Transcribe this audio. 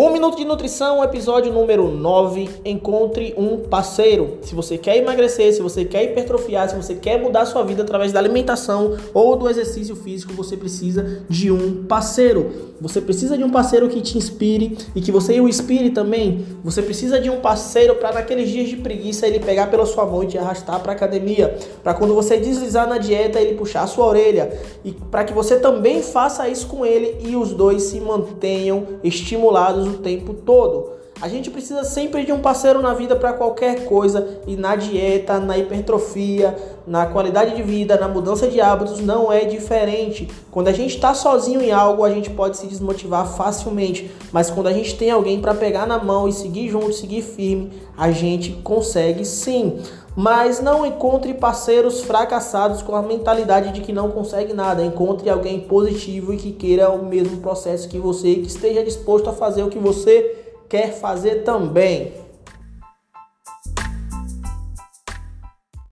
Um Minuto de Nutrição, episódio número 9. Encontre um parceiro. Se você quer emagrecer, se você quer hipertrofiar, se você quer mudar sua vida através da alimentação ou do exercício físico, você precisa de um parceiro. Você precisa de um parceiro que te inspire e que você o inspire também. Você precisa de um parceiro para naqueles dias de preguiça ele pegar pela sua mão e te arrastar para academia, para quando você deslizar na dieta ele puxar a sua orelha e para que você também faça isso com ele e os dois se mantenham estimulados o tempo todo. A gente precisa sempre de um parceiro na vida para qualquer coisa e na dieta, na hipertrofia, na qualidade de vida, na mudança de hábitos não é diferente. Quando a gente está sozinho em algo, a gente pode se desmotivar facilmente, mas quando a gente tem alguém para pegar na mão e seguir junto, seguir firme, a gente consegue sim. Mas não encontre parceiros fracassados com a mentalidade de que não consegue nada. Encontre alguém positivo e que queira o mesmo processo que você, que esteja disposto a fazer o que você quer fazer também.